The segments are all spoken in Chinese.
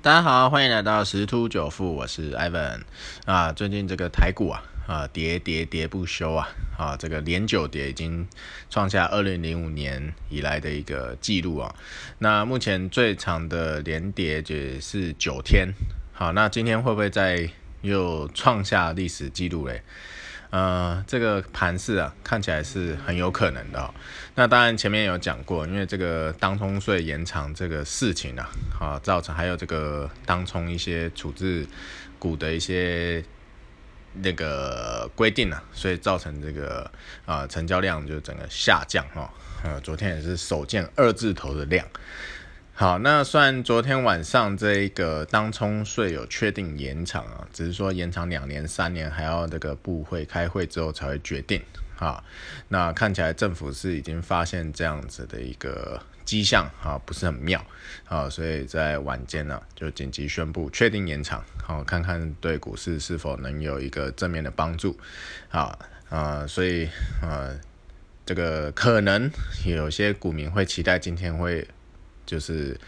大家好，欢迎来到十突九富，我是 Ivan 啊。最近这个台股啊啊跌跌跌不休啊啊，这个连九跌已经创下二零零五年以来的一个记录啊。那目前最长的连跌也是九天。好，那今天会不会再又创下历史记录嘞？呃，这个盘势啊，看起来是很有可能的。那当然前面有讲过，因为这个当冲税延长这个事情啊，啊，造成还有这个当冲一些处置股的一些那个规定啊，所以造成这个啊成交量就整个下降哈。呃，昨天也是首见二字头的量。好，那算昨天晚上这一个当冲税有确定延长啊，只是说延长两年、三年，还要这个部会开会之后才会决定。啊，那看起来政府是已经发现这样子的一个迹象啊，不是很妙啊，所以在晚间呢就紧急宣布确定延长，好，看看对股市是否能有一个正面的帮助。啊啊，所以啊，这个可能有些股民会期待今天会。就是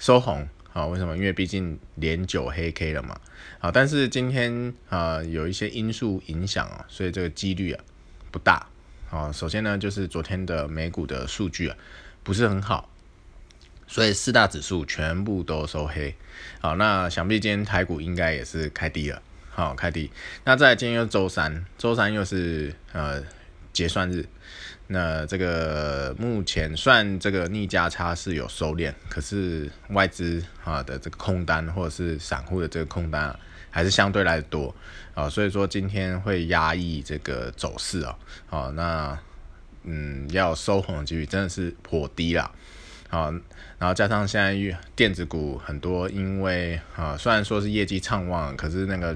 收红啊？为什么？因为毕竟连九黑 K 了嘛。啊，但是今天啊有一些因素影响啊，所以这个几率啊不大。啊，首先呢就是昨天的美股的数据啊不是很好，所以四大指数全部都收黑。好，那想必今天台股应该也是开低了。好，开低。那在今天又周三，周三又是呃结算日。那这个目前算这个逆价差是有收敛，可是外资啊的这个空单或者是散户的这个空单啊还是相对来多啊，所以说今天会压抑这个走势啊，好那嗯要收红的几率真的是颇低啦，好，然后加上现在电子股很多，因为啊虽然说是业绩畅旺，可是那个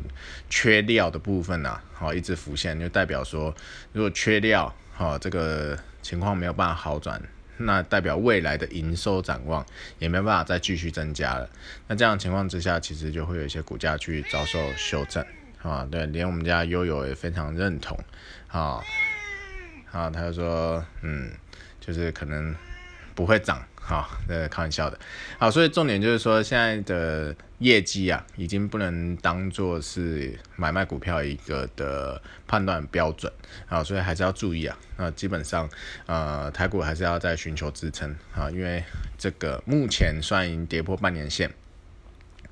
缺料的部分呢，好一直浮现，就代表说如果缺料。好，这个情况没有办法好转，那代表未来的营收展望也没办法再继续增加了。那这样情况之下，其实就会有一些股价去遭受修正。啊，对，连我们家悠悠也非常认同。啊，啊，他就说，嗯，就是可能不会涨。好，呃，开玩笑的。好，所以重点就是说，现在的业绩啊，已经不能当做是买卖股票一个的判断标准。好，所以还是要注意啊。那基本上，呃，台股还是要在寻求支撑啊，因为这个目前算已经跌破半年线，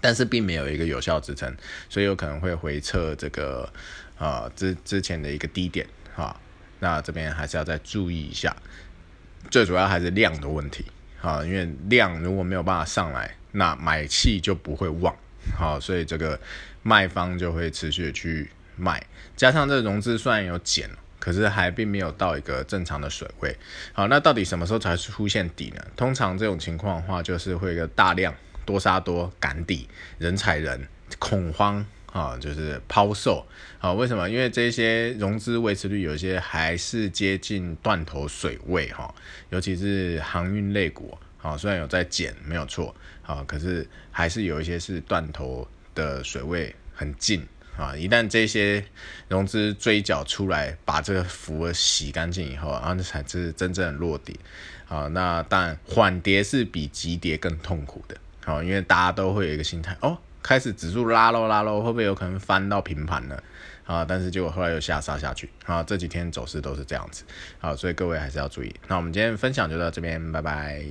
但是并没有一个有效支撑，所以有可能会回撤这个啊之之前的一个低点啊。那这边还是要再注意一下，最主要还是量的问题。啊，因为量如果没有办法上来，那买气就不会旺，好，所以这个卖方就会持续的去卖，加上这融资虽然有减，可是还并没有到一个正常的水位，好，那到底什么时候才出现底呢？通常这种情况的话，就是会一个大量多杀多赶底，人踩人，恐慌。啊，就是抛售啊？为什么？因为这些融资维持率有一些还是接近断头水位哈，尤其是航运类股啊，虽然有在减，没有错啊，可是还是有一些是断头的水位很近啊。一旦这些融资追缴出来，把这个符洗干净以后，然后那才是真正的落地啊。那当然，缓跌是比急跌更痛苦的，好，因为大家都会有一个心态哦。开始指数拉喽拉喽，会不会有可能翻到平盘呢？啊，但是结果后来又下杀下去啊，这几天走势都是这样子，啊，所以各位还是要注意。那我们今天分享就到这边，拜拜。